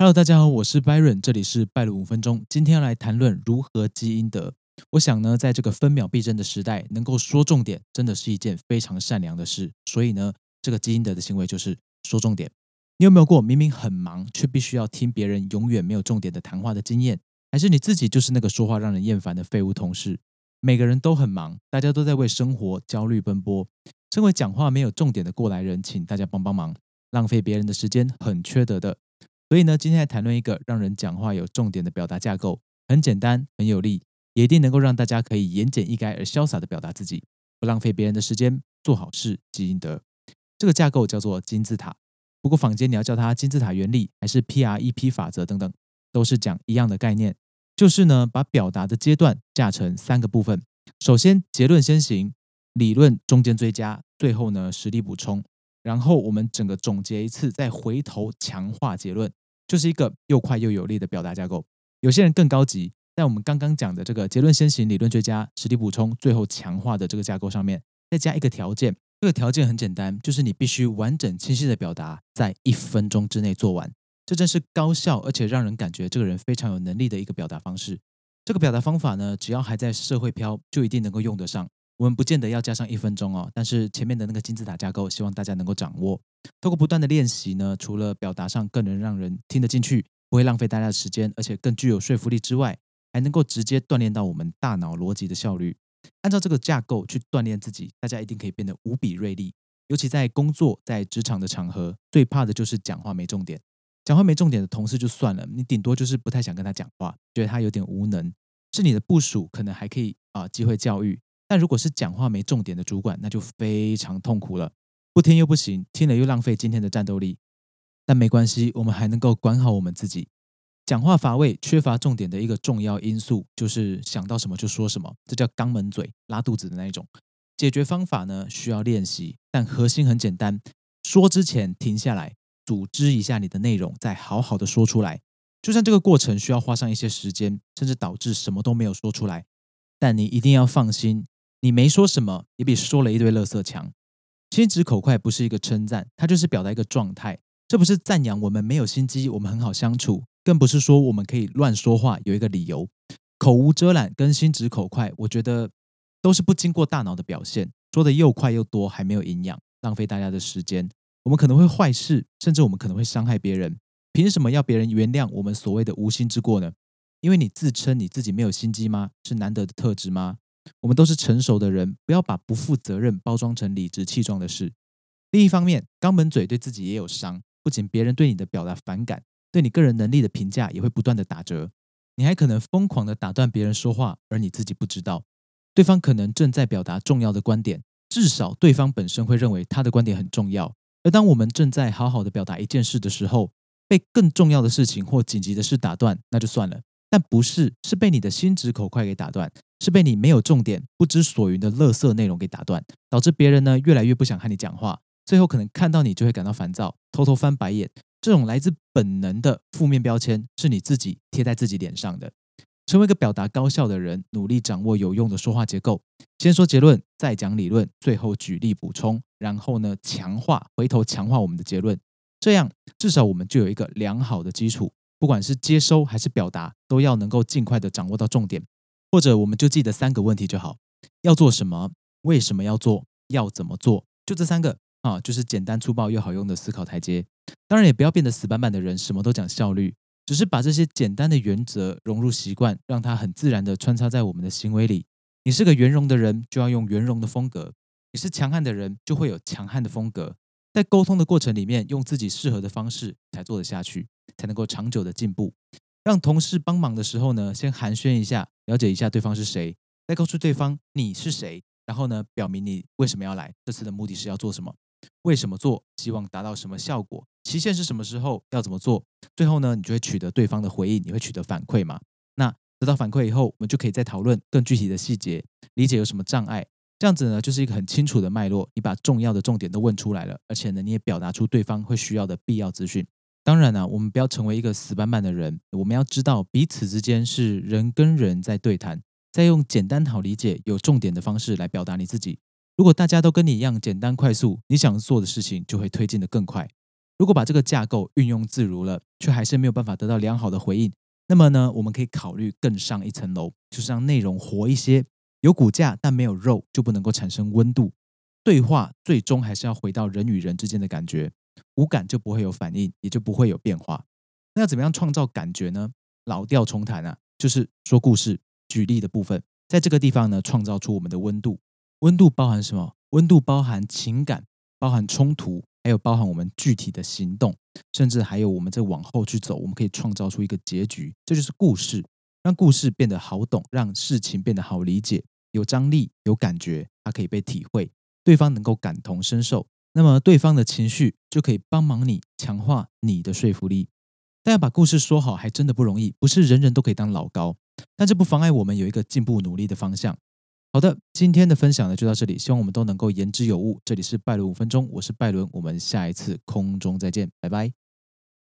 Hello，大家好，我是 Byron，这里是拜了五分钟。今天来谈论如何积阴德。我想呢，在这个分秒必争的时代，能够说重点，真的是一件非常善良的事。所以呢，这个积阴德的行为就是说重点。你有没有过明明很忙，却必须要听别人永远没有重点的谈话的经验？还是你自己就是那个说话让人厌烦的废物同事？每个人都很忙，大家都在为生活焦虑奔波。身为讲话没有重点的过来人，请大家帮帮忙，浪费别人的时间很缺德的。所以呢，今天来谈论一个让人讲话有重点的表达架构，很简单，很有力，也一定能够让大家可以言简意赅而潇洒的表达自己，不浪费别人的时间，做好事积阴德。这个架构叫做金字塔。不过坊间你要叫它金字塔原理，还是 PREP 法则等等，都是讲一样的概念，就是呢，把表达的阶段架成三个部分。首先结论先行，理论中间追加，最后呢实力补充。然后我们整个总结一次，再回头强化结论，就是一个又快又有力的表达架构。有些人更高级，在我们刚刚讲的这个结论先行、理论追加、实力补充、最后强化的这个架构上面，再加一个条件。这个条件很简单，就是你必须完整清晰的表达，在一分钟之内做完。这真是高效，而且让人感觉这个人非常有能力的一个表达方式。这个表达方法呢，只要还在社会飘，就一定能够用得上。我们不见得要加上一分钟哦，但是前面的那个金字塔架构，希望大家能够掌握。透过不断的练习呢，除了表达上更能让人听得进去，不会浪费大家的时间，而且更具有说服力之外，还能够直接锻炼到我们大脑逻辑的效率。按照这个架构去锻炼自己，大家一定可以变得无比锐利。尤其在工作、在职场的场合，最怕的就是讲话没重点。讲话没重点的同事就算了，你顶多就是不太想跟他讲话，觉得他有点无能。是你的部署，可能还可以啊，机会教育。但如果是讲话没重点的主管，那就非常痛苦了。不听又不行，听了又浪费今天的战斗力。但没关系，我们还能够管好我们自己。讲话乏味、缺乏重点的一个重要因素，就是想到什么就说什么，这叫肛门嘴、拉肚子的那一种。解决方法呢，需要练习，但核心很简单：说之前停下来，组织一下你的内容，再好好的说出来。就算这个过程需要花上一些时间，甚至导致什么都没有说出来，但你一定要放心。你没说什么，也比说了一堆垃圾强。心直口快不是一个称赞，它就是表达一个状态。这不是赞扬我们没有心机，我们很好相处，更不是说我们可以乱说话有一个理由。口无遮拦跟心直口快，我觉得都是不经过大脑的表现。说的又快又多，还没有营养，浪费大家的时间。我们可能会坏事，甚至我们可能会伤害别人。凭什么要别人原谅我们所谓的无心之过呢？因为你自称你自己没有心机吗？是难得的特质吗？我们都是成熟的人，不要把不负责任包装成理直气壮的事。另一方面，肛门嘴对自己也有伤，不仅别人对你的表达反感，对你个人能力的评价也会不断的打折。你还可能疯狂的打断别人说话，而你自己不知道，对方可能正在表达重要的观点，至少对方本身会认为他的观点很重要。而当我们正在好好的表达一件事的时候，被更重要的事情或紧急的事打断，那就算了。但不是，是被你的心直口快给打断。是被你没有重点、不知所云的垃圾内容给打断，导致别人呢越来越不想和你讲话，最后可能看到你就会感到烦躁，偷偷翻白眼。这种来自本能的负面标签是你自己贴在自己脸上的。成为一个表达高效的人，努力掌握有用的说话结构，先说结论，再讲理论，最后举例补充，然后呢强化，回头强化我们的结论。这样至少我们就有一个良好的基础，不管是接收还是表达，都要能够尽快的掌握到重点。或者我们就记得三个问题就好：要做什么？为什么要做？要怎么做？就这三个啊，就是简单粗暴又好用的思考台阶。当然也不要变得死板板的人，什么都讲效率，只是把这些简单的原则融入习惯，让它很自然的穿插在我们的行为里。你是个圆融的人，就要用圆融的风格；你是强悍的人，就会有强悍的风格。在沟通的过程里面，用自己适合的方式才做得下去，才能够长久的进步。让同事帮忙的时候呢，先寒暄一下，了解一下对方是谁，再告诉对方你是谁，然后呢，表明你为什么要来，这次的目的是要做什么，为什么做，希望达到什么效果，期限是什么时候，要怎么做，最后呢，你就会取得对方的回应，你会取得反馈嘛？那得到反馈以后，我们就可以再讨论更具体的细节，理解有什么障碍，这样子呢，就是一个很清楚的脉络，你把重要的重点都问出来了，而且呢，你也表达出对方会需要的必要资讯。当然呢，我们不要成为一个死板板的人。我们要知道，彼此之间是人跟人在对谈，在用简单好理解、有重点的方式来表达你自己。如果大家都跟你一样简单快速，你想做的事情就会推进的更快。如果把这个架构运用自如了，却还是没有办法得到良好的回应，那么呢，我们可以考虑更上一层楼，就是让内容活一些。有骨架但没有肉，就不能够产生温度。对话最终还是要回到人与人之间的感觉，无感就不会有反应，也就不会有变化。那要怎么样创造感觉呢？老调重弹啊，就是说故事、举例的部分，在这个地方呢，创造出我们的温度。温度包含什么？温度包含情感，包含冲突，还有包含我们具体的行动，甚至还有我们在往后去走，我们可以创造出一个结局。这就是故事。让故事变得好懂，让事情变得好理解，有张力，有感觉，它可以被体会，对方能够感同身受，那么对方的情绪就可以帮忙你强化你的说服力。但要把故事说好，还真的不容易，不是人人都可以当老高，但这不妨碍我们有一个进步努力的方向。好的，今天的分享呢就到这里，希望我们都能够言之有物。这里是拜伦五分钟，我是拜伦，我们下一次空中再见，拜拜。